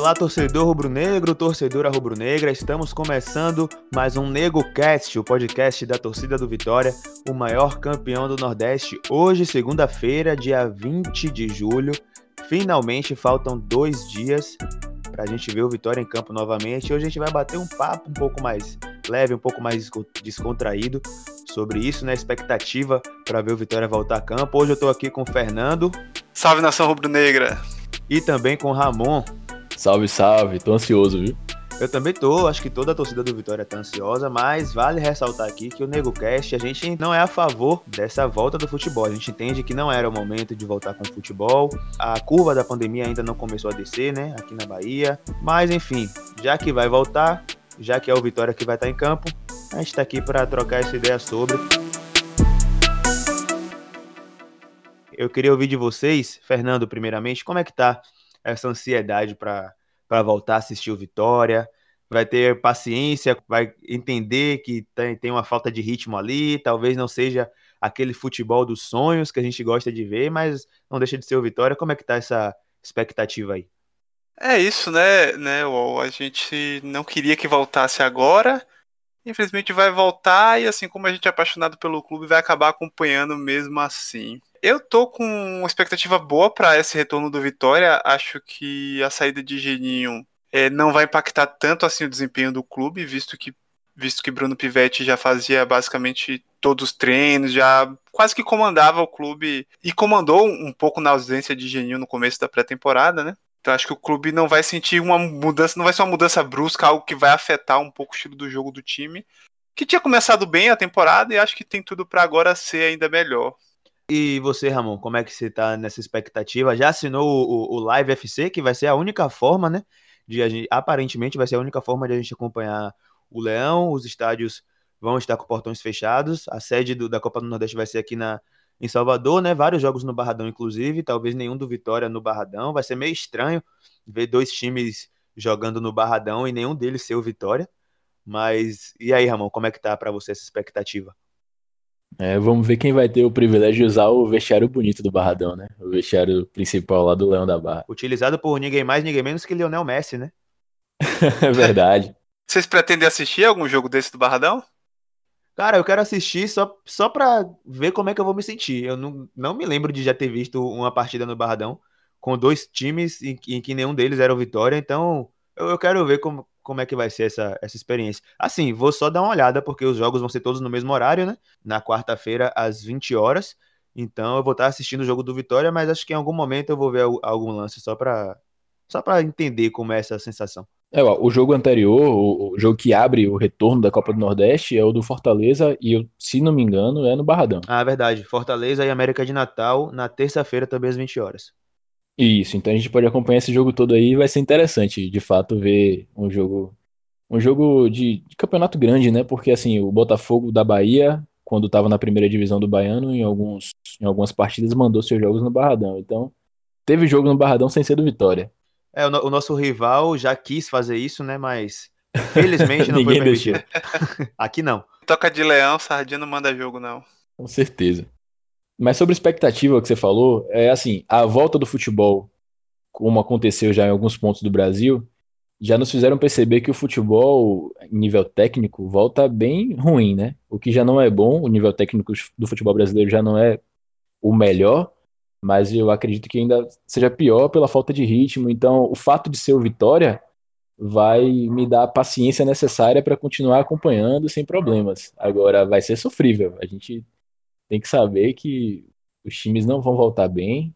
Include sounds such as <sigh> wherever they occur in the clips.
Olá, torcedor rubro-negro, torcedora rubro-negra. Estamos começando mais um NegoCast, o podcast da torcida do Vitória, o maior campeão do Nordeste. Hoje, segunda-feira, dia 20 de julho. Finalmente faltam dois dias para a gente ver o Vitória em campo novamente. Hoje a gente vai bater um papo um pouco mais leve, um pouco mais descontraído sobre isso, né? Expectativa para ver o Vitória voltar a campo. Hoje eu estou aqui com o Fernando. Salve nação rubro-negra! E também com o Ramon. Salve, salve, tô ansioso, viu? Eu também tô, acho que toda a torcida do Vitória tá ansiosa, mas vale ressaltar aqui que o NegoCast, a gente não é a favor dessa volta do futebol. A gente entende que não era o momento de voltar com o futebol. A curva da pandemia ainda não começou a descer, né, aqui na Bahia. Mas enfim, já que vai voltar, já que é o Vitória que vai estar em campo, a gente tá aqui para trocar essa ideia sobre. Eu queria ouvir de vocês, Fernando, primeiramente, como é que tá essa ansiedade para voltar a assistir o Vitória. Vai ter paciência, vai entender que tem, tem uma falta de ritmo ali, talvez não seja aquele futebol dos sonhos que a gente gosta de ver, mas não deixa de ser o Vitória. Como é que tá essa expectativa aí? É isso, né, né, A gente não queria que voltasse agora. Infelizmente vai voltar e assim como a gente é apaixonado pelo clube, vai acabar acompanhando mesmo assim. Eu tô com uma expectativa boa para esse retorno do Vitória. Acho que a saída de Geninho é, não vai impactar tanto assim o desempenho do clube, visto que visto que Bruno Pivetti já fazia basicamente todos os treinos, já quase que comandava o clube e comandou um pouco na ausência de Geninho no começo da pré-temporada, né? Então acho que o clube não vai sentir uma mudança, não vai ser uma mudança brusca, algo que vai afetar um pouco o estilo do jogo do time, que tinha começado bem a temporada e acho que tem tudo para agora ser ainda melhor. E você, Ramon, como é que você tá nessa expectativa? Já assinou o, o, Live FC, que vai ser a única forma, né? De a gente, aparentemente vai ser a única forma de a gente acompanhar o Leão. Os estádios vão estar com portões fechados. A sede do, da Copa do Nordeste vai ser aqui na, em Salvador, né? Vários jogos no Barradão, inclusive. Talvez nenhum do Vitória no Barradão. Vai ser meio estranho ver dois times jogando no Barradão e nenhum deles ser o Vitória. Mas e aí, Ramon, como é que tá para você essa expectativa? É, vamos ver quem vai ter o privilégio de usar o vestiário bonito do Barradão, né? O vestiário principal lá do Leão da Barra. Utilizado por ninguém mais, ninguém menos que Lionel Messi, né? <laughs> é verdade. Vocês pretendem assistir algum jogo desse do Barradão? Cara, eu quero assistir só, só pra ver como é que eu vou me sentir. Eu não, não me lembro de já ter visto uma partida no Barradão com dois times em, em que nenhum deles era o Vitória, então eu, eu quero ver como, como é que vai ser essa, essa experiência. Assim, vou só dar uma olhada, porque os jogos vão ser todos no mesmo horário, né? Na quarta-feira, às 20 horas. Então eu vou estar assistindo o jogo do Vitória, mas acho que em algum momento eu vou ver algum lance só para só para entender como é essa sensação. É, ó, o jogo anterior, o, o, jogo que abre o retorno da Copa do Nordeste é o do Fortaleza e, eu, se não me engano, é no Barradão. Ah, verdade. Fortaleza e América de Natal na terça-feira também às 20 horas. Isso, então a gente pode acompanhar esse jogo todo aí, vai ser interessante, de fato, ver um jogo um jogo de, de campeonato grande, né? Porque assim, o Botafogo da Bahia, quando estava na primeira divisão do Baiano, em, alguns, em algumas partidas mandou seus jogos no Barradão. Então, teve jogo no Barradão sem ser do Vitória. É, o, o nosso rival já quis fazer isso, né? Mas felizmente <laughs> não foi permitido. <laughs> Aqui não. Toca de leão, sardinha não manda jogo, não. Com certeza. Mas sobre expectativa que você falou, é assim, a volta do futebol, como aconteceu já em alguns pontos do Brasil, já nos fizeram perceber que o futebol, nível técnico, volta bem ruim, né? O que já não é bom, o nível técnico do futebol brasileiro já não é o melhor, mas eu acredito que ainda seja pior pela falta de ritmo. Então, o fato de ser o Vitória vai me dar a paciência necessária para continuar acompanhando sem problemas. Agora, vai ser sofrível. A gente tem que saber que os times não vão voltar bem,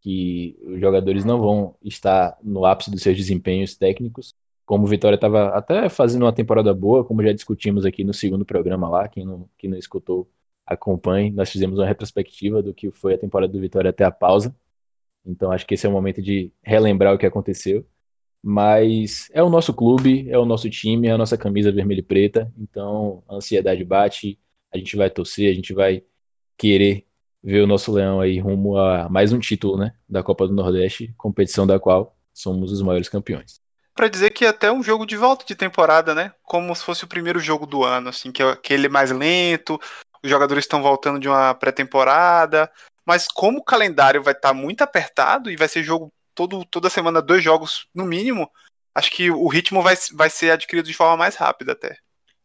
que os jogadores não vão estar no ápice dos seus desempenhos técnicos. Como o Vitória estava até fazendo uma temporada boa, como já discutimos aqui no segundo programa lá, quem não, quem não escutou, acompanhe. Nós fizemos uma retrospectiva do que foi a temporada do Vitória até a pausa. Então acho que esse é o momento de relembrar o que aconteceu. Mas é o nosso clube, é o nosso time, é a nossa camisa vermelha e preta. Então a ansiedade bate, a gente vai torcer, a gente vai querer ver o nosso Leão aí rumo a mais um título, né, da Copa do Nordeste, competição da qual somos os maiores campeões. Para dizer que é até um jogo de volta de temporada, né, como se fosse o primeiro jogo do ano, assim, que é aquele mais lento, os jogadores estão voltando de uma pré-temporada, mas como o calendário vai estar tá muito apertado e vai ser jogo todo, toda semana dois jogos no mínimo, acho que o ritmo vai, vai ser adquirido de forma mais rápida até.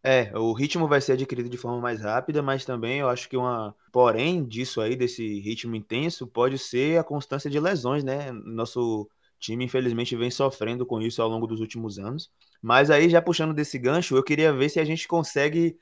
É, o ritmo vai ser adquirido de forma mais rápida, mas também eu acho que uma. Porém, disso aí, desse ritmo intenso, pode ser a constância de lesões, né? Nosso time, infelizmente, vem sofrendo com isso ao longo dos últimos anos. Mas aí, já puxando desse gancho, eu queria ver se a gente consegue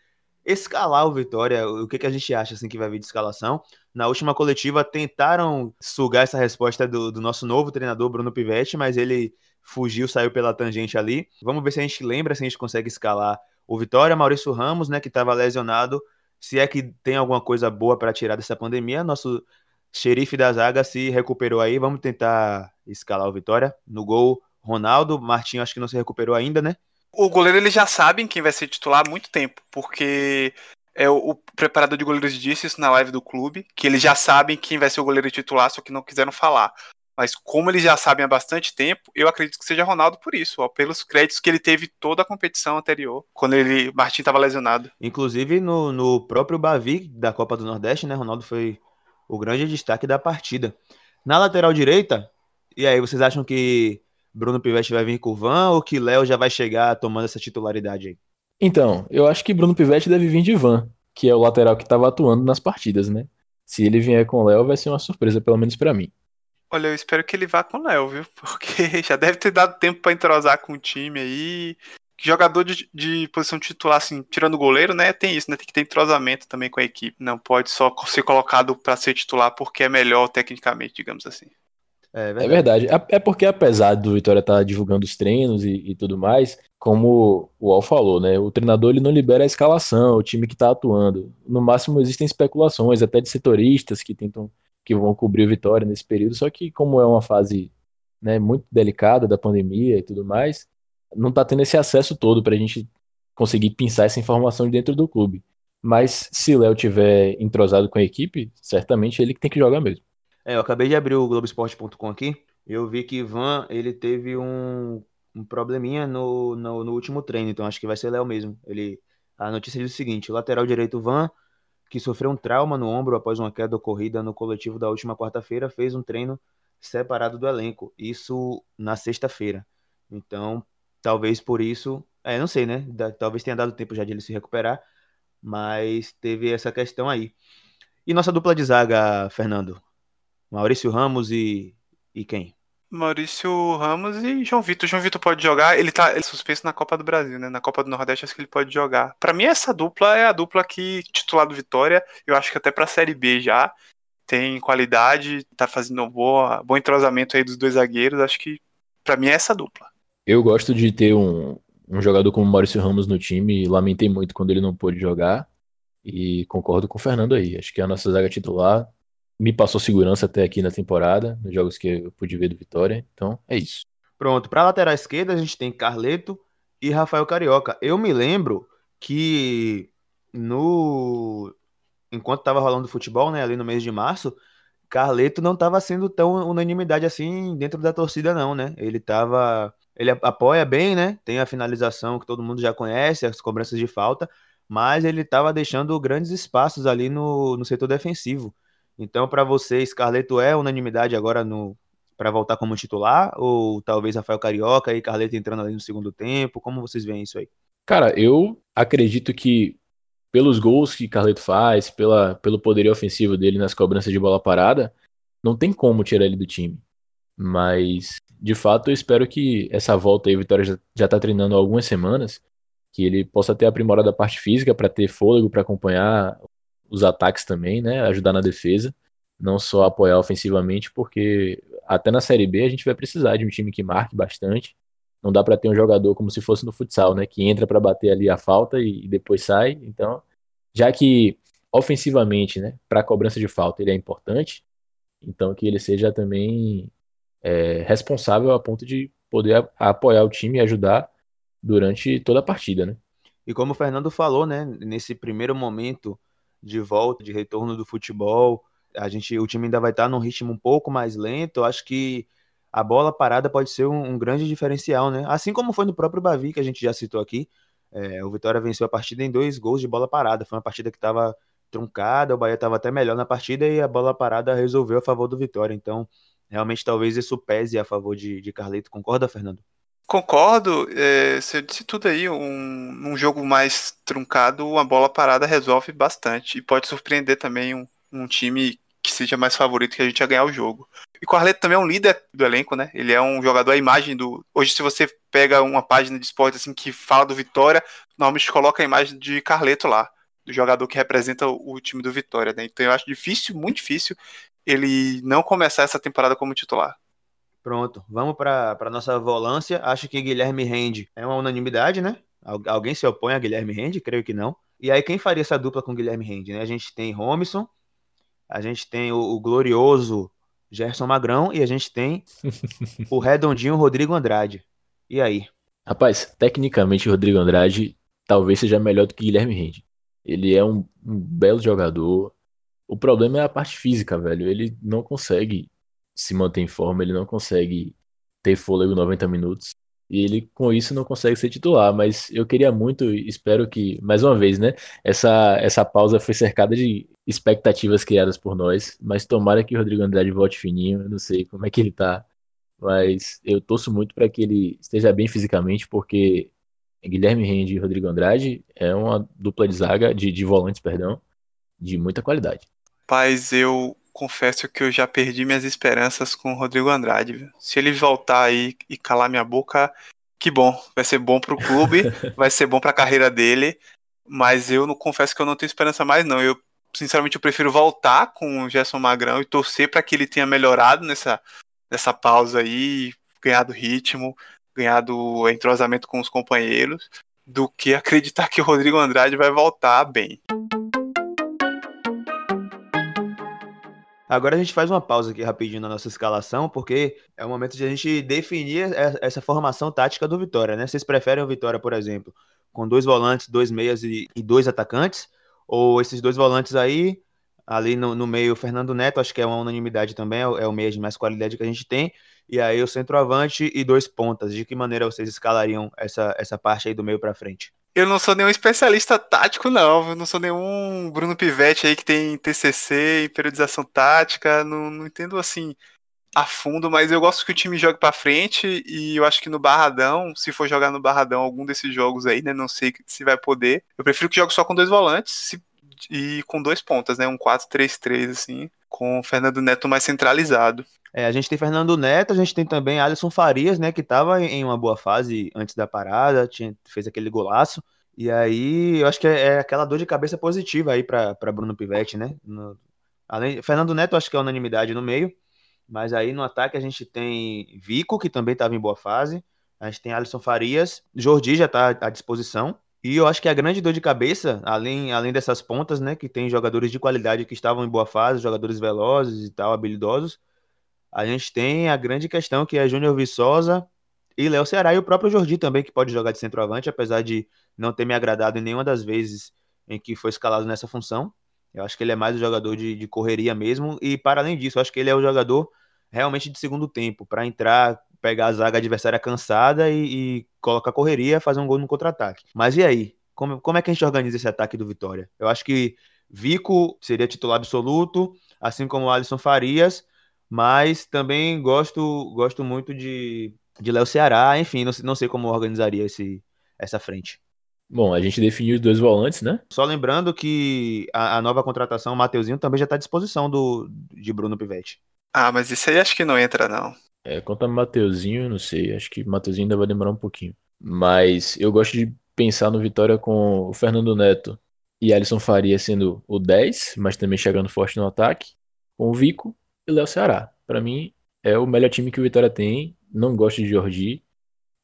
escalar o Vitória. O que, que a gente acha assim que vai vir de escalação? Na última coletiva, tentaram sugar essa resposta do, do nosso novo treinador, Bruno Pivetti, mas ele fugiu, saiu pela tangente ali. Vamos ver se a gente lembra, se a gente consegue escalar o Vitória, Maurício Ramos, né, que estava lesionado. Se é que tem alguma coisa boa para tirar dessa pandemia, nosso xerife da zaga se recuperou aí. Vamos tentar escalar o Vitória. No gol, Ronaldo. Martinho acho que não se recuperou ainda, né? O goleiro eles já sabem quem vai ser titular há muito tempo, porque é o, o, preparador de goleiros disse isso na live do clube, que eles já sabem quem vai ser o goleiro titular, só que não quiseram falar. Mas como eles já sabem há bastante tempo, eu acredito que seja Ronaldo por isso, ó, pelos créditos que ele teve toda a competição anterior, quando ele Martin estava lesionado. Inclusive no, no próprio Bavi da Copa do Nordeste, né? Ronaldo foi o grande destaque da partida. Na lateral direita, e aí vocês acham que Bruno Pivetti vai vir com o Van ou que Léo já vai chegar tomando essa titularidade aí? Então, eu acho que Bruno Pivetti deve vir de Van, que é o lateral que estava atuando nas partidas, né? Se ele vier com o Léo, vai ser uma surpresa, pelo menos para mim. Olha, eu espero que ele vá com o Léo, viu? <laughs> Porque já deve ter dado tempo para entrosar com o time aí. Jogador de, de, posição titular, assim, tirando o goleiro, né? Tem isso, né? Tem que ter entrosamento também com a equipe. Não pode só ser colocado para ser titular porque é melhor tecnicamente, digamos assim. É verdade. É, verdade. é porque apesar do Vitória estar tá divulgando os treinos e, e, tudo mais, como o Al falou, né? O treinador ele não libera a escalação, o time que está atuando. No máximo existem especulações, até de setoristas que tentam que vão cobrir o Vitória nesse período, só que como é uma fase né, muito delicada da pandemia e tudo mais, não está tendo esse acesso todo para a gente conseguir pensar essa informação dentro do clube. Mas se Léo tiver entrosado com a equipe, certamente ele que tem que jogar mesmo. É, eu acabei de abrir o Globoesporte.com aqui. Eu vi que Ivan ele teve um, um probleminha no, no, no, último treino, então acho que vai ser Léo mesmo. Ele, a notícia diz o seguinte: o lateral direito Van que sofreu um trauma no ombro após uma queda ocorrida no coletivo da última quarta-feira, fez um treino separado do elenco. Isso na sexta-feira. Então, talvez por isso, é, não sei, né? Talvez tenha dado tempo já de ele se recuperar, mas teve essa questão aí. E nossa dupla de zaga, Fernando? Maurício Ramos e, e quem? Maurício Ramos e João Vitor. João Vitor pode jogar, ele tá ele é suspenso na Copa do Brasil, né? Na Copa do Nordeste acho que ele pode jogar. Para mim essa dupla é a dupla que titular do Vitória, eu acho que até para Série B já tem qualidade, tá fazendo um boa, bom entrosamento aí dos dois zagueiros, acho que para mim é essa dupla. Eu gosto de ter um, um jogador como Maurício Ramos no time, lamentei muito quando ele não pôde jogar e concordo com o Fernando aí. Acho que a nossa zaga titular me passou segurança até aqui na temporada, nos jogos que eu pude ver do Vitória. Então, é isso. Pronto, para lateral esquerda a gente tem Carleto e Rafael Carioca. Eu me lembro que no enquanto estava rolando futebol, né, ali no mês de março, Carleto não estava sendo tão unanimidade assim dentro da torcida não, né? Ele tava, ele apoia bem, né? Tem a finalização que todo mundo já conhece, as cobranças de falta, mas ele estava deixando grandes espaços ali no, no setor defensivo. Então, para você, Scarleto é unanimidade agora no para voltar como titular? Ou talvez Rafael Carioca e Carleto entrando ali no segundo tempo? Como vocês veem isso aí? Cara, eu acredito que pelos gols que Carleto faz, pela, pelo poderio ofensivo dele nas cobranças de bola parada, não tem como tirar ele do time. Mas, de fato, eu espero que essa volta aí, o Vitória já está treinando há algumas semanas, que ele possa ter aprimorado a parte física para ter fôlego para acompanhar os ataques também, né? Ajudar na defesa, não só apoiar ofensivamente, porque até na Série B a gente vai precisar de um time que marque bastante. Não dá para ter um jogador como se fosse no futsal, né? Que entra para bater ali a falta e, e depois sai. Então, já que ofensivamente, né? Para cobrança de falta ele é importante, então que ele seja também é, responsável a ponto de poder apoiar o time e ajudar durante toda a partida, né? E como o Fernando falou, né? Nesse primeiro momento de volta, de retorno do futebol. A gente, o time ainda vai estar num ritmo um pouco mais lento. Acho que a bola parada pode ser um, um, grande diferencial, né? Assim como foi no próprio Bavi, que a gente já citou aqui. É, o Vitória venceu a partida em dois gols de bola parada. Foi uma partida que estava truncada, o Bahia estava até melhor na partida e a bola parada resolveu a favor do Vitória. Então, realmente talvez isso pese a favor de, de Carleto. Concorda, Fernando? Concordo, é, você disse tudo aí, um, um jogo mais truncado, uma bola parada resolve bastante e pode surpreender também um, um time que seja mais favorito que a gente a ganhar o jogo. E o Carleto também é um líder do elenco, né? Ele é um jogador, a imagem do. Hoje, se você pega uma página de esporte assim que fala do Vitória, normalmente coloca a imagem de Carleto lá, do jogador que representa o time do Vitória, né? Então eu acho difícil, muito difícil, ele não começar essa temporada como titular. Pronto, vamos para nossa volância. Acho que Guilherme Rende é uma unanimidade, né? Alguém se opõe a Guilherme Rende? Creio que não. E aí, quem faria essa dupla com Guilherme Rende? Né? A gente tem Romisson, a gente tem o, o glorioso Gerson Magrão e a gente tem <laughs> o redondinho Rodrigo Andrade. E aí? Rapaz, tecnicamente o Rodrigo Andrade talvez seja melhor do que Guilherme Rende. Ele é um, um belo jogador. O problema é a parte física, velho. Ele não consegue se manter em forma, ele não consegue ter fôlego 90 minutos. E ele, com isso, não consegue ser titular. Mas eu queria muito, espero que, mais uma vez, né? Essa, essa pausa foi cercada de expectativas criadas por nós. Mas tomara que o Rodrigo Andrade volte fininho. Eu não sei como é que ele tá. Mas eu torço muito para que ele esteja bem fisicamente, porque Guilherme Rende e Rodrigo Andrade é uma dupla de zaga, de, de volantes, perdão, de muita qualidade. Paz, eu confesso que eu já perdi minhas esperanças com o Rodrigo Andrade. Viu? Se ele voltar aí e calar minha boca, que bom. Vai ser bom pro clube, <laughs> vai ser bom pra carreira dele. Mas eu não confesso que eu não tenho esperança mais, não. Eu, sinceramente, eu prefiro voltar com o Gerson Magrão e torcer para que ele tenha melhorado nessa, nessa pausa aí, ganhado ritmo, ganhado entrosamento com os companheiros, do que acreditar que o Rodrigo Andrade vai voltar bem. Agora a gente faz uma pausa aqui rapidinho na nossa escalação, porque é o momento de a gente definir essa formação tática do Vitória, né? Vocês preferem o Vitória, por exemplo, com dois volantes, dois meias e, e dois atacantes? Ou esses dois volantes aí, ali no, no, meio, Fernando Neto, acho que é uma unanimidade também, é o, é o meia de mais qualidade que a gente tem, e aí o centroavante e dois pontas. De que maneira vocês escalariam essa, essa parte aí do meio para frente? Eu não sou nenhum especialista tático, não. Eu não sou nenhum Bruno Pivetti aí que tem TCC e periodização tática. Não, não entendo assim a fundo, mas eu gosto que o time jogue para frente e eu acho que no Barradão, se for jogar no Barradão algum desses jogos aí, né, não sei se vai poder. Eu prefiro que jogue só com dois volantes se, e com dois pontas, né, um 4-3-3 assim, com o Fernando Neto mais centralizado. É, a gente tem Fernando Neto, a gente tem também Alisson Farias, né, que estava em uma boa fase antes da parada, tinha, fez aquele golaço. E aí, eu acho que é, é aquela dor de cabeça positiva aí para Bruno Pivetti, né? No, além, Fernando Neto, acho que é unanimidade no meio, mas aí no ataque a gente tem Vico, que também estava em boa fase, a gente tem Alisson Farias, Jordi já está à disposição. E eu acho que a grande dor de cabeça, além, além dessas pontas, né, que tem jogadores de qualidade que estavam em boa fase, jogadores velozes e tal, habilidosos, a gente tem a grande questão que é Júnior Viçosa e Léo Ceará e o próprio Jordi também, que pode jogar de centroavante, apesar de não ter me agradado em nenhuma das vezes em que foi escalado nessa função. Eu acho que ele é mais um jogador de, de correria mesmo, e para além disso, eu acho que ele é o jogador realmente de segundo tempo, para entrar, pegar a zaga adversária cansada e, e colocar correria, fazer um gol no contra-ataque. Mas e aí? Como, como é que a gente organiza esse ataque do Vitória? Eu acho que Vico seria titular absoluto, assim como o Alisson Farias, mas também gosto gosto muito de, de Léo Ceará, enfim, não, não sei como organizaria esse, essa frente. Bom, a gente definiu os dois volantes, né? Só lembrando que a, a nova contratação, o Mateuzinho, também já está à disposição do, de Bruno Pivetti. Ah, mas isso aí acho que não entra, não. É, quanto Mateuzinho, não sei, acho que Mateuzinho ainda vai demorar um pouquinho. Mas eu gosto de pensar no Vitória com o Fernando Neto e Alisson Faria sendo o 10, mas também chegando forte no ataque, com o Vico e Léo Ceará. Para mim, é o melhor time que o Vitória tem. Não gosto de Jordi.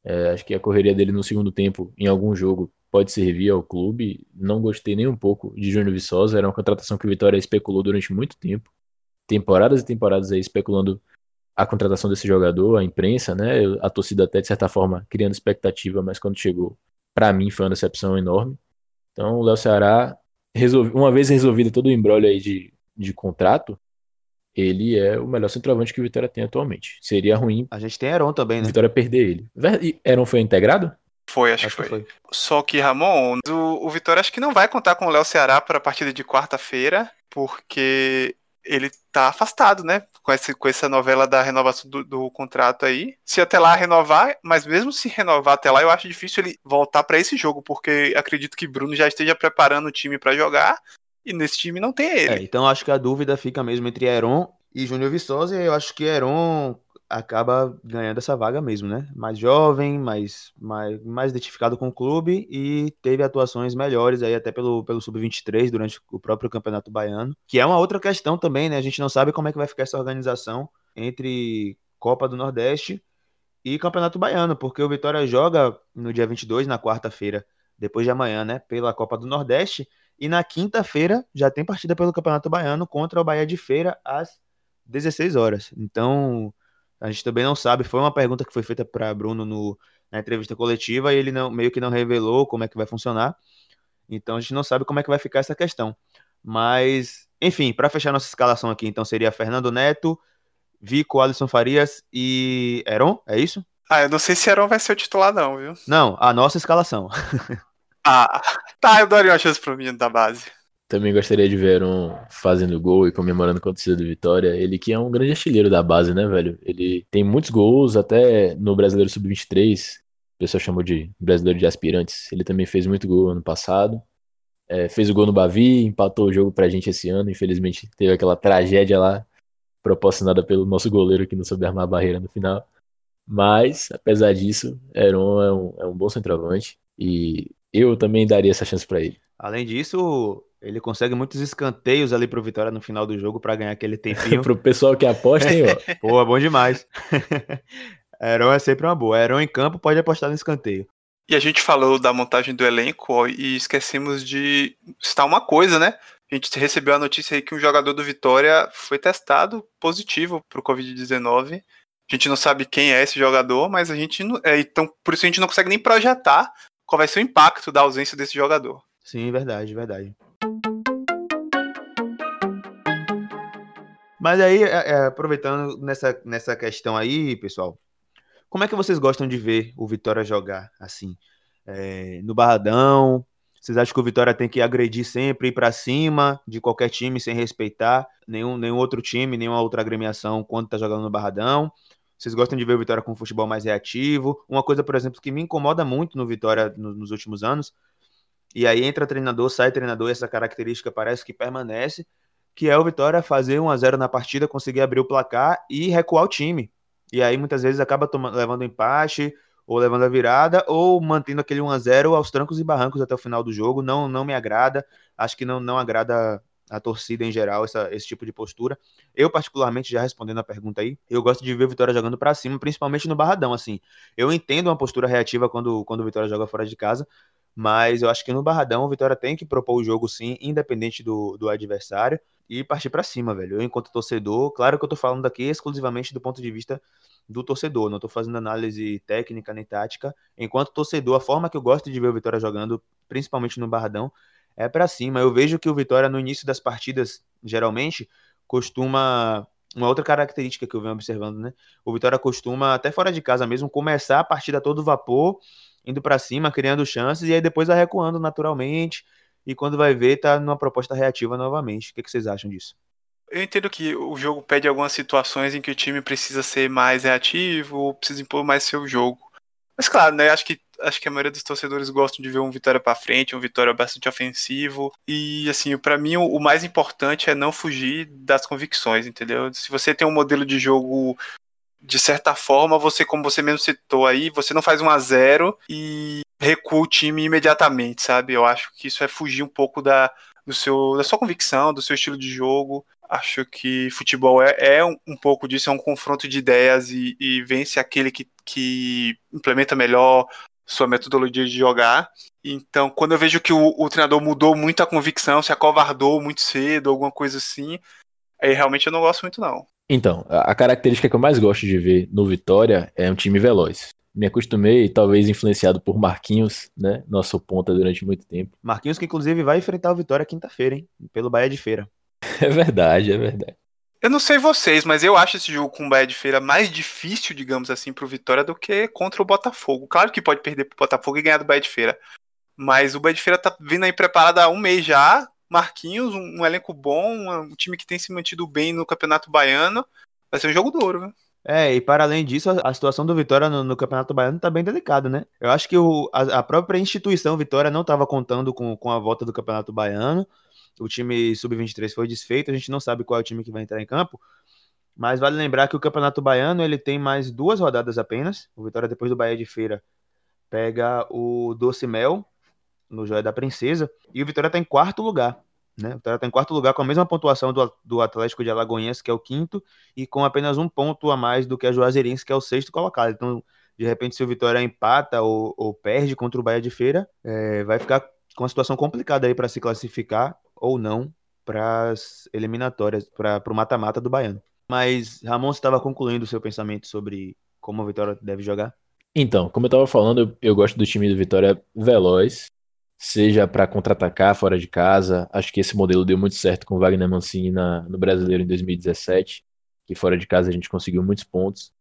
É, acho que a correria dele no segundo tempo, em algum jogo, pode servir ao clube. Não gostei nem um pouco de Júnior Viçosa. Era uma contratação que o Vitória especulou durante muito tempo. Temporadas e temporadas aí especulando a contratação desse jogador, a imprensa, né? A torcida até, de certa forma, criando expectativa, mas quando chegou, para mim, foi uma decepção enorme. Então, o Léo Ceará, resolve, uma vez resolvido todo o embrólio aí de, de contrato, ele é o melhor centroavante que o Vitória tem atualmente. Seria ruim. A gente tem Heron também, né? Vitória perder ele. E Heron foi integrado? Foi, acho, acho que, foi. que, foi. Só que, Ramon, o, o Vitória acho que não vai contar com o Léo Ceará para a partida de quarta-feira, porque ele tá afastado, né? Com, esse, com essa novela da renovação do, do, contrato aí. Se até lá renovar, mas mesmo se renovar até lá, eu acho difícil ele voltar para esse jogo, porque acredito que Bruno já esteja preparando o time para jogar e nesse time não tem ele. É, então acho que a dúvida fica mesmo entre Heron e Júnior Viçosa, e eu acho que Heron acaba ganhando essa vaga mesmo, né? Mais jovem, mais, mais, mais identificado com o clube e teve atuações melhores aí até pelo, pelo Sub-23 durante o próprio Campeonato Baiano, que é uma outra questão também, né? A gente não sabe como é que vai ficar essa organização entre Copa do Nordeste e Campeonato Baiano, porque o Vitória joga no dia 22, na quarta-feira, depois de amanhã, né? Pela Copa do Nordeste. E na quinta-feira já tem partida pelo Campeonato Baiano contra o Bahia de Feira às 16 horas. Então, a gente também não sabe. Foi uma pergunta que foi feita para Bruno no, na entrevista coletiva e ele não, meio que não revelou como é que vai funcionar. Então a gente não sabe como é que vai ficar essa questão. Mas, enfim, para fechar nossa escalação aqui, então seria Fernando Neto, Vico, Alisson Farias e Heron, é isso? Ah, eu não sei se Heron vai ser o titular, não, viu? Não, a nossa escalação. <laughs> ah, tá, eu daria uma chance pro menino da base. Também gostaria de ver um fazendo gol e comemorando com a torcida do Vitória. Ele que é um grande artilheiro da base, né, velho? Ele tem muitos gols, até no Brasileiro Sub-23, o pessoal chamou de Brasileiro de Aspirantes. Ele também fez muito gol ano passado. É, fez o gol no Bavi, empatou o jogo pra gente esse ano. Infelizmente teve aquela tragédia lá, proporcionada pelo nosso goleiro que não soube armar a barreira no final. Mas, apesar disso, Heron é um, é um bom centroavante e eu também daria essa chance para ele. Além disso, ele consegue muitos escanteios ali pro Vitória no final do jogo para ganhar aquele tempinho. <laughs> pro pessoal que aposta, hein, ó. <laughs> Pô, é bom demais. <laughs> Heron é sempre uma boa. Heron em campo pode apostar no escanteio. E a gente falou da montagem do elenco ó, e esquecemos de citar uma coisa, né? A gente recebeu a notícia aí que um jogador do Vitória foi testado positivo pro Covid-19. A gente não sabe quem é esse jogador, mas a gente não, é, então por isso a gente não consegue nem projetar qual vai ser o impacto da ausência desse jogador. Sim, verdade, verdade. Mas aí, é, é, aproveitando nessa, nessa questão aí, pessoal, como é que vocês gostam de ver o Vitória jogar assim? É, no Barradão? Vocês acham que o Vitória tem que agredir sempre, ir para cima de qualquer time sem respeitar nenhum, nenhum outro time, nenhuma outra agremiação quando tá jogando no Barradão? Vocês gostam de ver o Vitória com um futebol mais reativo? Uma coisa, por exemplo, que me incomoda muito no Vitória nos, nos últimos anos, e aí entra treinador, sai treinador, essa característica parece que permanece, que é o Vitória fazer 1 a 0 na partida, conseguir abrir o placar e recuar o time. E aí muitas vezes acaba tomando, levando empate, ou levando a virada, ou mantendo aquele 1 a 0 aos trancos e barrancos até o final do jogo. Não, não me agrada. Acho que não, não agrada a torcida em geral, essa, esse tipo de postura. Eu, particularmente, já respondendo a pergunta aí, eu gosto de ver o Vitória jogando para cima, principalmente no Barradão, assim. Eu entendo uma postura reativa quando, quando o Vitória joga fora de casa, mas eu acho que no Barradão o Vitória tem que propor o jogo sim, independente do, do adversário e partir para cima, velho. Eu, enquanto torcedor, claro que eu tô falando aqui exclusivamente do ponto de vista do torcedor, não tô fazendo análise técnica nem tática. Enquanto torcedor, a forma que eu gosto de ver o Vitória jogando, principalmente no Barradão, é para cima. Eu vejo que o Vitória no início das partidas, geralmente, costuma uma outra característica que eu venho observando, né? O Vitória costuma, até fora de casa mesmo, começar a partida todo vapor, indo para cima, criando chances, e aí depois vai recuando naturalmente, e quando vai ver, tá numa proposta reativa novamente. O que, que vocês acham disso? Eu entendo que o jogo pede algumas situações em que o time precisa ser mais reativo, ou precisa impor mais seu jogo. Mas claro, né? Acho que acho que a maioria dos torcedores gostam de ver um Vitória para frente, um Vitória bastante ofensivo. E assim, para mim o, mais importante é não fugir das convicções, entendeu? Se você tem um modelo de jogo de certa forma, você, como você mesmo citou aí, você não faz um a zero e recua o time imediatamente, sabe? Eu acho que isso é fugir um pouco da, do seu, da sua convicção, do seu estilo de jogo. Acho que futebol é, é um, um, pouco disso, é um confronto de ideias e, e vence aquele que, que implementa melhor sua metodologia de jogar. Então, quando eu vejo que o, o treinador mudou muito a convicção, se acovardou muito cedo, alguma coisa assim, aí realmente eu não gosto muito, não. Então, a característica que eu mais gosto de ver no Vitória é um time veloz. Me acostumei, talvez influenciado por Marquinhos, né? Nosso ponta durante muito tempo. Marquinhos que inclusive vai enfrentar o Vitória quinta-feira, hein? Pelo Bahia de Feira. <laughs> É verdade, é verdade. Eu não sei vocês, mas eu acho esse jogo com o Bahia de Feira mais difícil, digamos assim, pro Vitória do que contra o Botafogo. Claro que pode perder pro Botafogo e ganhar do Bahia de Feira. Mas o Bahia de Feira tá vindo aí preparado há um mês já, Marquinhos, um, um elenco bom, um, time que tem se mantido bem no Campeonato Baiano. Vai ser um jogo duro, viu? É, e para além disso, a, a situação do Vitória no, no, Campeonato Baiano tá bem delicada, né? Eu acho que o, a, a, própria instituição Vitória não estava contando com, com a volta do Campeonato Baiano. O time sub-23 foi desfeito, a gente não sabe qual é o time que vai entrar em campo. Mas vale lembrar que o Campeonato Baiano ele tem mais duas rodadas apenas. O Vitória, depois do Bahia de Feira, pega o Doce Mel no Joia da Princesa. E o Vitória está em quarto lugar. Né? O Vitória está em quarto lugar com a mesma pontuação do, do Atlético de Alagoinhas, que é o quinto, e com apenas um ponto a mais do que a Juazeirense, que é o sexto colocado. Então, de repente, se o Vitória empata ou, ou perde contra o Bahia de Feira, é, vai ficar com uma situação complicada aí para se classificar ou não para as eliminatórias, para o mata-mata do Baiano. Mas, Ramon, você estava concluindo o seu pensamento sobre como o Vitória deve jogar? Então, como eu estava falando, eu, eu gosto do time do Vitória veloz, seja para contra-atacar fora de casa. Acho que esse modelo deu muito certo com o Wagner Mancini na, no Brasileiro em 2017, que fora de casa a gente conseguiu muitos pontos.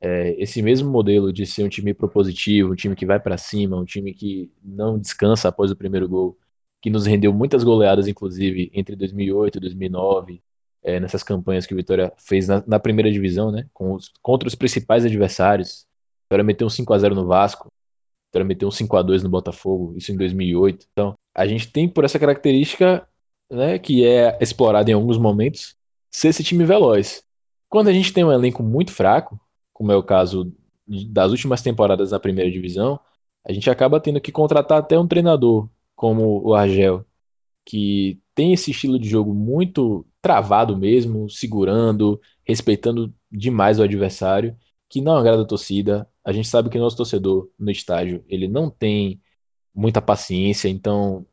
É, esse mesmo modelo de ser um time propositivo, um time que vai para cima, um time que não descansa após o primeiro gol, que nos rendeu muitas goleadas, inclusive entre 2008 e 2009, é, nessas campanhas que o Vitória fez na, na primeira divisão, né, os, contra os principais adversários. O Vitória meteu um 5 a 0 no Vasco, Vitória meteu um 5 a 2 no Botafogo, isso em 2008. Então, a gente tem por essa característica, né, que é explorada em alguns momentos, ser esse time veloz. Quando a gente tem um elenco muito fraco, como é o caso das últimas temporadas na primeira divisão, a gente acaba tendo que contratar até um treinador como o Argel, que tem esse estilo de jogo muito travado mesmo, segurando, respeitando demais o adversário, que não agrada a torcida, a gente sabe que o nosso torcedor no estádio, ele não tem muita paciência, então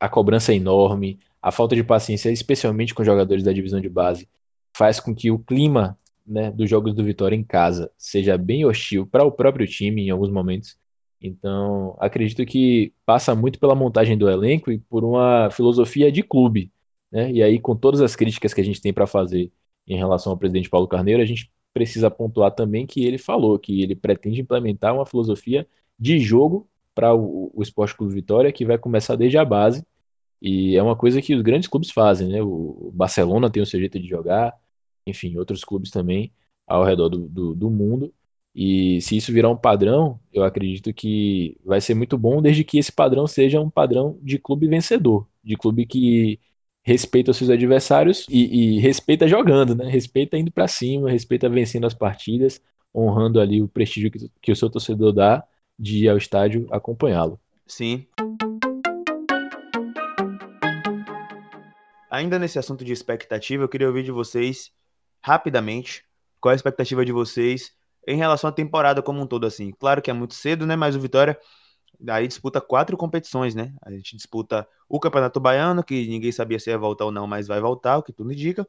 a cobrança é enorme, a falta de paciência, especialmente com jogadores da divisão de base, faz com que o clima né, dos jogos do Vitória em casa seja bem hostil para o próprio time em alguns momentos. Então, acredito que passa muito pela montagem do elenco e por uma filosofia de clube. Né? E aí, com todas as críticas que a gente tem para fazer em relação ao presidente Paulo Carneiro, a gente precisa pontuar também que ele falou que ele pretende implementar uma filosofia de jogo para o, o Esporte Clube Vitória que vai começar desde a base. E é uma coisa que os grandes clubes fazem, né? O Barcelona tem o seu jeito de jogar, enfim, outros clubes também ao redor do, do, do mundo. E se isso virar um padrão, eu acredito que vai ser muito bom, desde que esse padrão seja um padrão de clube vencedor, de clube que respeita os seus adversários e, e respeita jogando, né? Respeita indo para cima, respeita vencendo as partidas, honrando ali o prestígio que, que o seu torcedor dá de ir ao estádio acompanhá-lo. Sim. Ainda nesse assunto de expectativa, eu queria ouvir de vocês rapidamente qual a expectativa de vocês em relação à temporada como um todo assim. Claro que é muito cedo, né, mas o Vitória Aí disputa quatro competições, né? A gente disputa o Campeonato Baiano, que ninguém sabia se ia voltar ou não, mas vai voltar, o que tudo indica.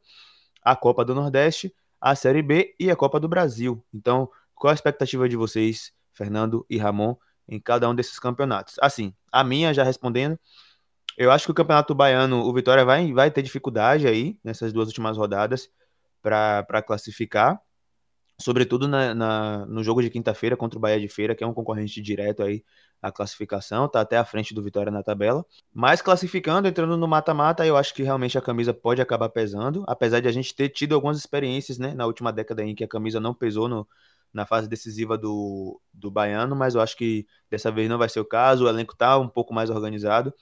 A Copa do Nordeste, a Série B e a Copa do Brasil. Então, qual a expectativa de vocês, Fernando e Ramon, em cada um desses campeonatos? Assim, a minha, já respondendo, eu acho que o Campeonato Baiano, o Vitória vai, vai ter dificuldade aí, nessas duas últimas rodadas, para classificar sobretudo na, na, no jogo de quinta-feira contra o Bahia de Feira, que é um concorrente direto aí à classificação, tá até à frente do Vitória na tabela. Mas classificando, entrando no mata-mata, eu acho que realmente a camisa pode acabar pesando, apesar de a gente ter tido algumas experiências, né, na última década em que a camisa não pesou no, na fase decisiva do, do Baiano, mas eu acho que dessa vez não vai ser o caso, o elenco tá um pouco mais organizado.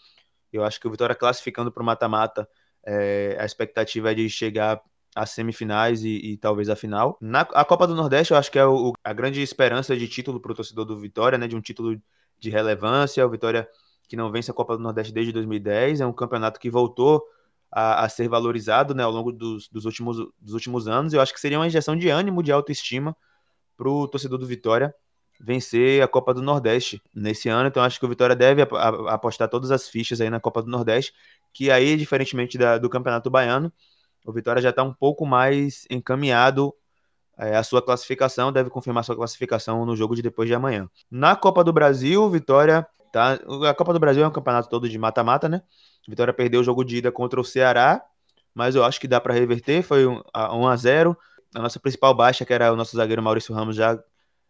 Eu acho que o Vitória classificando para o mata-mata, é, a expectativa é de chegar as semifinais e, e, talvez a final. Na a Copa do Nordeste, eu acho que é o, a grande esperança de título para o torcedor do Vitória, né? De um título de relevância. O Vitória que não vence a Copa do Nordeste desde 2010, é um campeonato que voltou a, a ser valorizado, né? Ao longo dos, dos, últimos, dos últimos anos. Eu acho que seria uma injeção de ânimo, de autoestima para o torcedor do Vitória vencer a Copa do Nordeste nesse ano. Então acho que o Vitória deve apostar todas as fichas aí na Copa do Nordeste, que aí, diferentemente da, do Campeonato Baiano, o Vitória já está um pouco mais encaminhado é, a sua classificação, deve confirmar sua classificação no jogo de depois de amanhã. Na Copa do Brasil, Vitória tá. A Copa do Brasil é um campeonato todo de mata-mata, né? Vitória perdeu o jogo de ida contra o Ceará, mas eu acho que dá para reverter. Foi 1 a 0 A nossa principal baixa, que era o nosso zagueiro Maurício Ramos, já,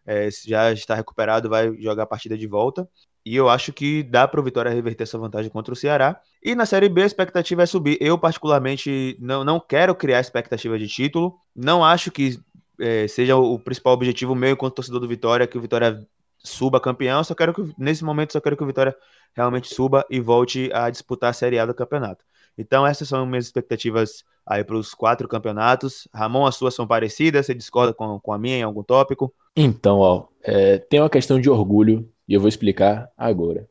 é, já está recuperado, vai jogar a partida de volta. E eu acho que dá para o Vitória reverter essa vantagem contra o Ceará. E na Série B a expectativa é subir. Eu, particularmente, não, não quero criar expectativa de título. Não acho que é, seja o principal objetivo meu enquanto torcedor do Vitória, que o Vitória suba campeão. Só quero que, nesse momento, só quero que o Vitória realmente suba e volte a disputar a Série A do campeonato. Então, essas são minhas expectativas aí para os quatro campeonatos. Ramon, as suas são parecidas? Você discorda com, com a minha em algum tópico? Então, ó, é, tem uma questão de orgulho e eu vou explicar agora.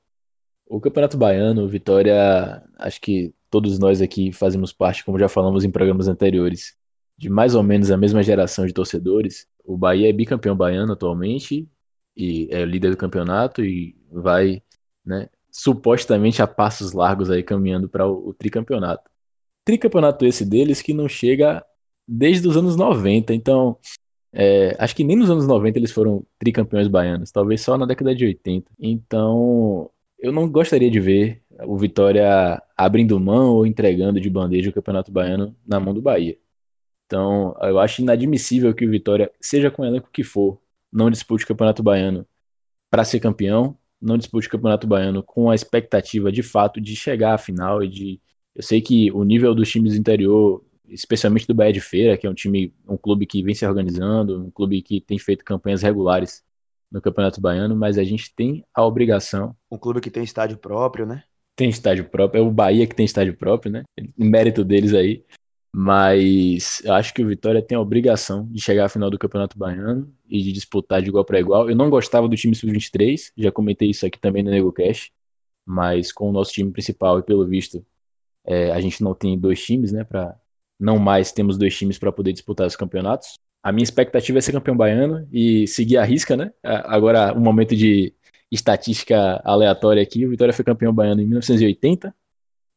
O Campeonato Baiano, Vitória, acho que todos nós aqui fazemos parte, como já falamos em programas anteriores, de mais ou menos a mesma geração de torcedores. O Bahia é bicampeão baiano atualmente e é líder do campeonato e vai, né, supostamente a passos largos aí caminhando para o, o tricampeonato. Tricampeonato esse deles que não chega desde os anos 90, então é, acho que nem nos anos 90 eles foram tricampeões baianos, talvez só na década de 80. Então, eu não gostaria de ver o Vitória abrindo mão ou entregando de bandeja o Campeonato Baiano na mão do Bahia. Então, eu acho inadmissível que o Vitória, seja com o elenco que for, não dispute o Campeonato Baiano para ser campeão, não dispute o Campeonato Baiano com a expectativa de fato de chegar à final e de. Eu sei que o nível dos times do interior especialmente do Bahia de Feira, que é um time, um clube que vem se organizando, um clube que tem feito campanhas regulares no Campeonato Baiano, mas a gente tem a obrigação. Um clube que tem estádio próprio, né? Tem estádio próprio, é o Bahia que tem estádio próprio, né? Mérito deles aí. Mas eu acho que o Vitória tem a obrigação de chegar à final do Campeonato Baiano e de disputar de igual para igual. Eu não gostava do time sub-23, já comentei isso aqui também no NegoCast, mas com o nosso time principal e pelo visto é, a gente não tem dois times, né, para não mais temos dois times para poder disputar os campeonatos. A minha expectativa é ser campeão baiano e seguir a risca, né? Agora, um momento de estatística aleatória aqui: o Vitória foi campeão baiano em 1980,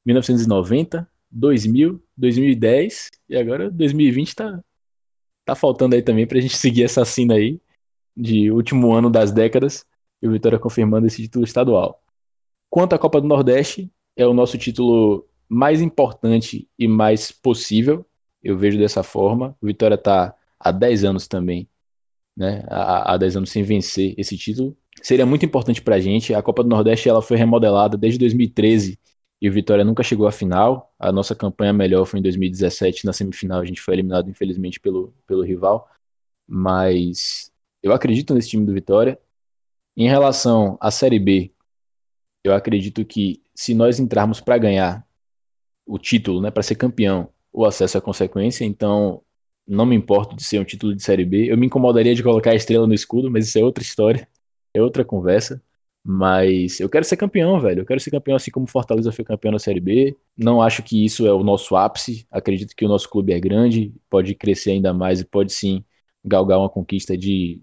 1990, 2000, 2010 e agora 2020 está tá faltando aí também para a gente <laughs> seguir essa cena aí de último ano das décadas e o Vitória confirmando esse título estadual. Quanto à Copa do Nordeste, é o nosso título mais importante e mais possível. Eu vejo dessa forma. O Vitória está há 10 anos também, né? Há, há 10 anos sem vencer esse título. Seria muito importante para a gente. A Copa do Nordeste ela foi remodelada desde 2013 e o Vitória nunca chegou à final. A nossa campanha melhor foi em 2017, na semifinal a gente foi eliminado infelizmente pelo, pelo rival. Mas eu acredito nesse time do Vitória. Em relação à Série B, eu acredito que se nós entrarmos para ganhar o título, né, para ser campeão, o acesso à consequência, então não me importo de ser um título de Série B. Eu me incomodaria de colocar a estrela no escudo, mas isso é outra história, é outra conversa. Mas eu quero ser campeão, velho. Eu quero ser campeão assim como Fortaleza foi campeão na Série B. Não acho que isso é o nosso ápice. Acredito que o nosso clube é grande, pode crescer ainda mais e pode sim galgar uma conquista de,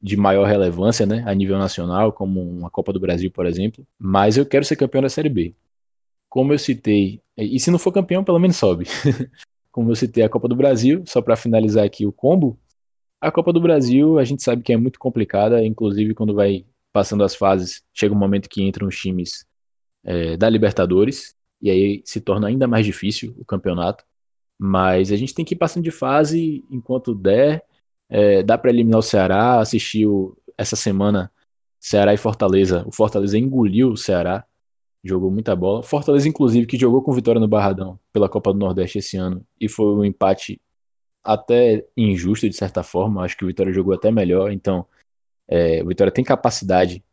de maior relevância, né, a nível nacional, como uma Copa do Brasil, por exemplo. Mas eu quero ser campeão da Série B como eu citei, e se não for campeão, pelo menos sobe. <laughs> como eu citei a Copa do Brasil, só para finalizar aqui o combo, a Copa do Brasil a gente sabe que é muito complicada, inclusive quando vai passando as fases, chega um momento que entram os times é, da Libertadores, e aí se torna ainda mais difícil o campeonato. Mas a gente tem que ir passando de fase enquanto der. É, dá para eliminar o Ceará, assistiu essa semana Ceará e Fortaleza. O Fortaleza engoliu o Ceará jogou muita bola. Fortaleza, inclusive, que jogou com vitória no Barradão pela Copa do Nordeste esse ano e foi um empate até injusto de certa forma. Acho que o Vitória jogou até melhor. Então, é, o Vitória tem capacidade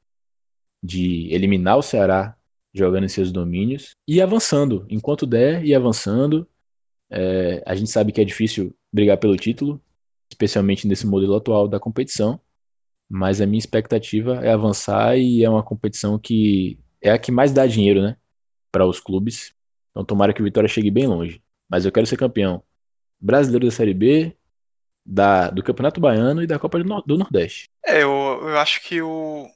de eliminar o Ceará jogando em seus domínios e avançando. Enquanto der, e avançando. É, a gente sabe que é difícil brigar pelo título, especialmente nesse modelo atual da competição. Mas a minha expectativa é avançar e é uma competição que é a que mais dá dinheiro, né? Para os clubes. Então tomara que o Vitória chegue bem longe. Mas eu quero ser campeão brasileiro da Série B, da, do Campeonato Baiano e da Copa do, Nordeste. É, eu, eu acho que o,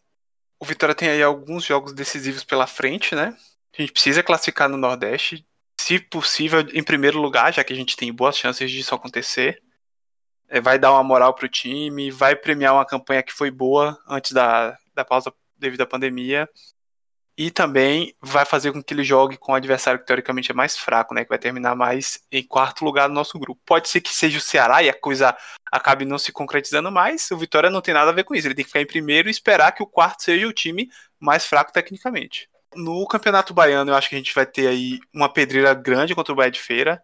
o Vitória tem aí alguns jogos decisivos pela frente, né? A gente precisa classificar no Nordeste, se possível, em primeiro lugar, já que a gente tem boas chances disso acontecer. É, vai dar uma moral pro time, vai premiar uma campanha que foi boa antes da, da pausa devido à pandemia. E também vai fazer com que ele jogue com o adversário que teoricamente é mais fraco, né? Que vai terminar mais em quarto lugar no nosso grupo. Pode ser que seja o Ceará e a coisa acabe não se concretizando mais. O Vitória não tem nada a ver com isso. Ele tem que ficar em primeiro e esperar que o quarto seja o time mais fraco tecnicamente. No Campeonato Baiano, eu acho que a gente vai ter aí uma pedreira grande contra o Bahia de Feira.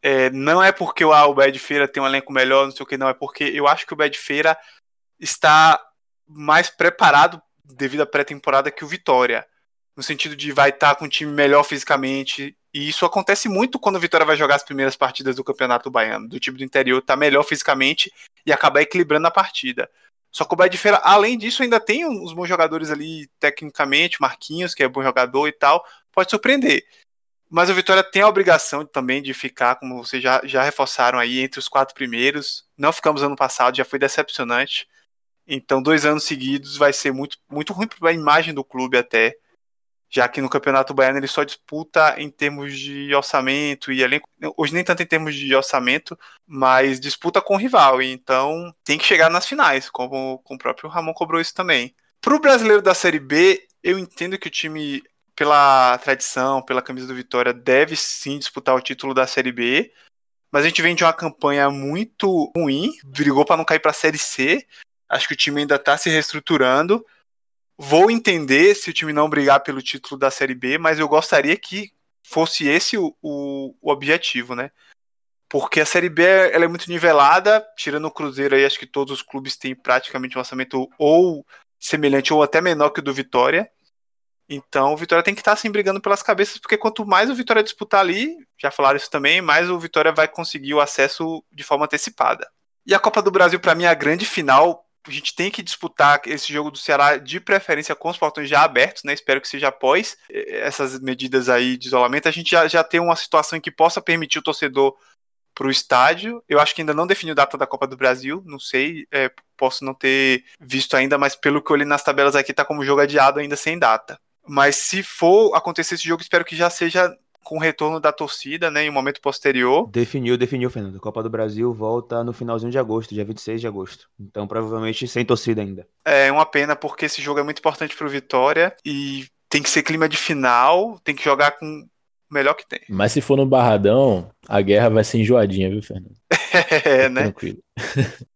É, não é porque ah, o Bahia de Feira tem um elenco melhor, não sei o que, não. É porque eu acho que o Bahia de Feira está mais preparado devido à pré-temporada que o Vitória. No sentido de vai estar com um time melhor fisicamente. E isso acontece muito quando o Vitória vai jogar as primeiras partidas do Campeonato Baiano. Do time do interior tá melhor fisicamente e acabar equilibrando a partida. Só que o Bahia de Feira, além disso, ainda tem uns bons jogadores ali tecnicamente, Marquinhos, que é bom jogador e tal, pode surpreender. Mas o Vitória tem a obrigação também de ficar, como vocês já, já reforçaram aí, entre os quatro primeiros. Não ficamos ano passado, já foi decepcionante. Então, dois anos seguidos vai ser muito, muito ruim para a imagem do clube até já que no Campeonato Baiano ele só disputa em termos de orçamento e elenco, hoje nem tanto em termos de orçamento, mas disputa com o rival, então tem que chegar nas finais, como, como o próprio Ramon cobrou isso também. Para o brasileiro da Série B, eu entendo que o time, pela tradição, pela camisa do Vitória, deve sim disputar o título da Série B, mas a gente vem de uma campanha muito ruim, brigou para não cair para a Série C, acho que o time ainda está se reestruturando, Vou entender se o time não brigar pelo título da Série B, mas eu gostaria que fosse esse o, o, o objetivo, né? Porque a Série B ela é muito nivelada, tirando o Cruzeiro aí, acho que todos os clubes têm praticamente um orçamento ou semelhante ou até menor que o do Vitória. Então o Vitória tem que estar assim brigando pelas cabeças, porque quanto mais o Vitória disputar ali, já falaram isso também, mais o Vitória vai conseguir o acesso de forma antecipada. E a Copa do Brasil, para mim, é a grande final a gente tem que disputar esse jogo do Ceará de preferência com os portões já abertos, né? Espero que seja após eh, essas medidas aí de isolamento. A gente já, já tem uma situação em que possa permitir o torcedor para o estádio. Eu acho que ainda não definiu data da Copa do Brasil, não sei, é, posso não ter visto ainda, mas pelo que eu li nas tabelas aqui, tá como jogo adiado ainda sem data. Mas se for acontecer esse jogo, espero que já seja com o retorno da torcida, né, em um momento posterior. Definiu, definiu, Fernando. A Copa do Brasil volta no finalzinho de agosto, dia 26 de agosto. Então, provavelmente sem torcida ainda. É uma pena porque esse jogo é muito importante para o Vitória e tem que ser clima de final, tem que jogar com o melhor que tem. Mas se for no Barradão, a guerra vai ser enjoadinha, viu, Fernando? <laughs> é, né? Tranquilo. <laughs>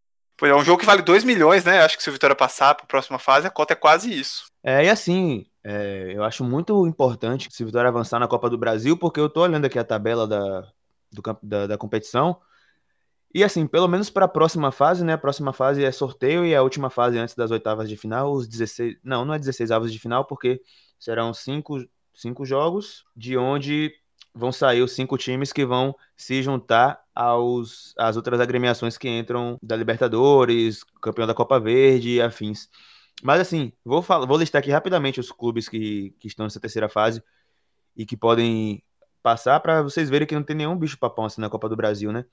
é um jogo que vale 2 milhões, né? Acho que se o Vitória passar para a próxima fase, a cota é quase isso. É, e assim, é, eu acho muito importante se o Vitória avançar na Copa do Brasil, porque eu tô olhando aqui a tabela da, do, da, da competição. E assim, pelo menos para a próxima fase, né? A próxima fase é sorteio e a última fase antes das oitavas de final, os 16. Não, não é 16 avos de final, porque serão cinco, cinco jogos, de onde vão sair os cinco times que vão se juntar aos, às outras agremiações que entram da Libertadores, campeão da Copa Verde e afins. Mas assim, vou, falar, vou listar aqui rapidamente os clubes que, que estão nessa terceira fase e que podem passar para vocês verem que não tem nenhum bicho papão assim na Copa do Brasil, né?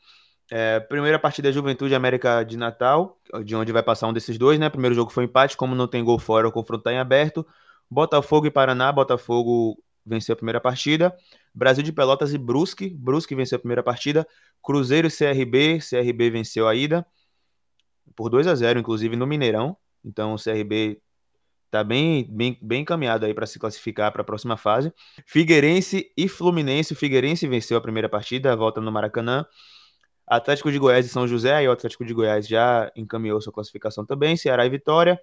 É, primeira partida é Juventude América de Natal, de onde vai passar um desses dois, né? Primeiro jogo foi empate, como não tem gol fora, o confronto está em aberto. Botafogo e Paraná, Botafogo venceu a primeira partida. Brasil de Pelotas e Brusque, Brusque venceu a primeira partida. Cruzeiro e CRB, CRB venceu a ida por 2 a 0 inclusive no Mineirão. Então o CRB tá bem, bem, bem encaminhado aí para se classificar para a próxima fase. Figueirense e Fluminense. O Figueirense venceu a primeira partida, volta no Maracanã. Atlético de Goiás e São José, aí o Atlético de Goiás já encaminhou sua classificação também. Ceará e Vitória.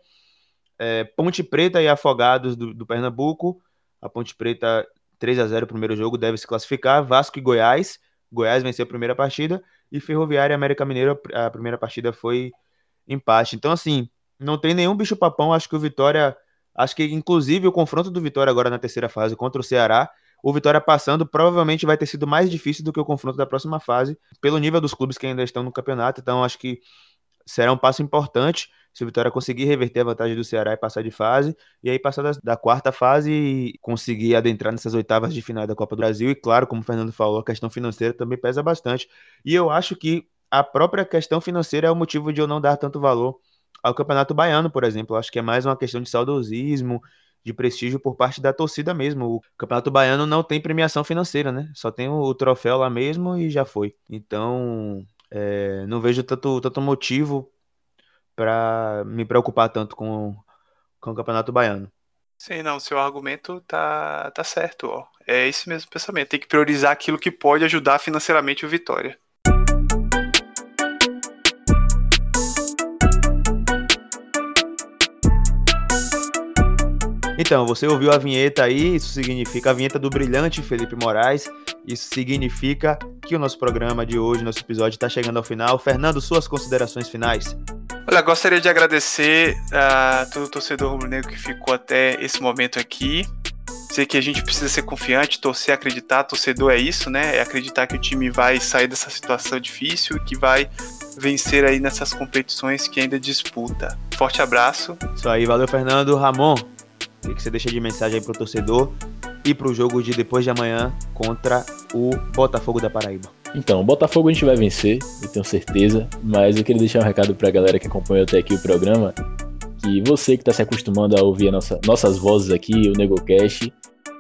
É, Ponte Preta e Afogados do, do, Pernambuco. A Ponte Preta 3 a 0 o primeiro jogo, deve se classificar. Vasco e Goiás. Goiás venceu a primeira partida. E Ferroviária e América Mineiro, a primeira partida foi empate. Então, assim, não tem nenhum bicho papão. Acho que o Vitória. Acho que, inclusive, o confronto do Vitória agora na terceira fase contra o Ceará, o Vitória passando provavelmente vai ter sido mais difícil do que o confronto da próxima fase, pelo nível dos clubes que ainda estão no campeonato. Então, acho que será um passo importante se o Vitória conseguir reverter a vantagem do Ceará e passar de fase, e aí passar da, da, quarta fase e conseguir adentrar nessas oitavas de final da Copa do Brasil. E claro, como o Fernando falou, a questão financeira também pesa bastante. E eu acho que a própria questão financeira é o motivo de eu não dar tanto valor ao Campeonato Baiano, por exemplo. Acho que é mais uma questão de saudosismo, de prestígio por parte da torcida mesmo. O Campeonato Baiano não tem premiação financeira, né? Só tem o, troféu lá mesmo e já foi. Então, é, não vejo tanto, tanto motivo para me preocupar tanto com, com o Campeonato Baiano. Sim, não, seu argumento tá, tá certo, ó. É esse mesmo pensamento. Tem que priorizar aquilo que pode ajudar financeiramente o Vitória. Então, você ouviu a vinheta aí, isso significa a vinheta do brilhante Felipe Moraes. Isso significa que o nosso programa de hoje, nosso episódio, está chegando ao final. Fernando, suas considerações finais. Olha, gostaria de agradecer a todo o torcedor rubro-negro que ficou até esse momento aqui. Dizer que a gente precisa ser confiante, torcer, acreditar. Torcedor é isso, né? É acreditar que o time vai sair dessa situação difícil e que vai vencer aí nessas competições que ainda disputa. Forte abraço. Isso aí, valeu, Fernando. Ramon, o que você deixa de mensagem aí pro torcedor e pro jogo de depois de amanhã contra o Botafogo da Paraíba? Então, o Botafogo a gente vai vencer, eu tenho certeza, mas eu queria deixar um recado pra galera que acompanhou até aqui o programa, que você que está se acostumando a ouvir nossa, nossas vozes aqui, o NegoCast,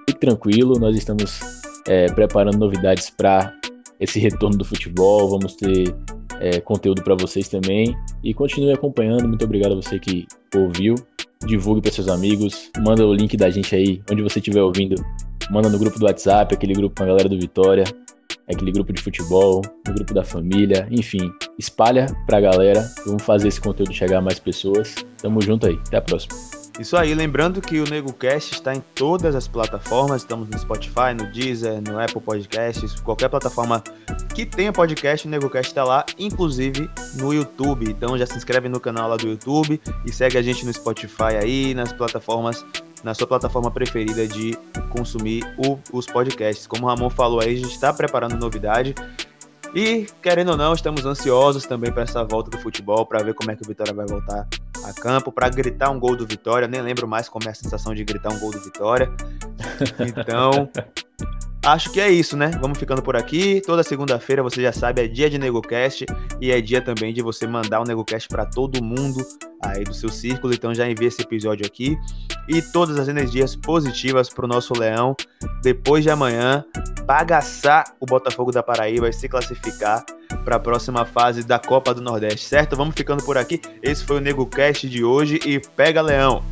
fique tranquilo, nós estamos é, preparando novidades para esse retorno do futebol, vamos ter é, conteúdo para vocês também e continue acompanhando. Muito obrigado a você que ouviu divulgue para seus amigos, manda o link da gente aí, onde você estiver ouvindo, manda no grupo do WhatsApp, aquele grupo com a galera do Vitória, aquele grupo de futebol, no grupo da família, enfim, espalha pra galera, vamos fazer esse conteúdo chegar a mais pessoas. Tamo junto aí, até a próxima. Isso aí, lembrando que o NegoCast está em todas as plataformas, estamos no Spotify, no Deezer, no Apple Podcasts, qualquer plataforma que tenha podcast, o NegoCast está lá, inclusive no YouTube. Então já se inscreve no canal lá do YouTube e segue a gente no Spotify aí, nas plataformas, na sua plataforma preferida de consumir o, os podcasts. Como o Ramon falou aí, a gente está preparando novidade. E, querendo ou não, estamos ansiosos também para essa volta do futebol, para ver como é que o Vitória vai voltar a campo, para gritar um gol do Vitória. Nem lembro mais como é a sensação de gritar um gol do Vitória. <laughs> Então, acho que é isso, né? Vamos ficando por aqui. Toda segunda-feira, você já sabe, é dia de NegoCast e é dia também de você mandar o NegoCast para todo mundo aí do seu círculo. Então, já envia esse episódio aqui e todas as energias positivas para o nosso Leão depois de amanhã bagaçar o Botafogo da Paraíba e se classificar para a próxima fase da Copa do Nordeste, certo? Vamos ficando por aqui. Esse foi o NegoCast de hoje e pega Leão!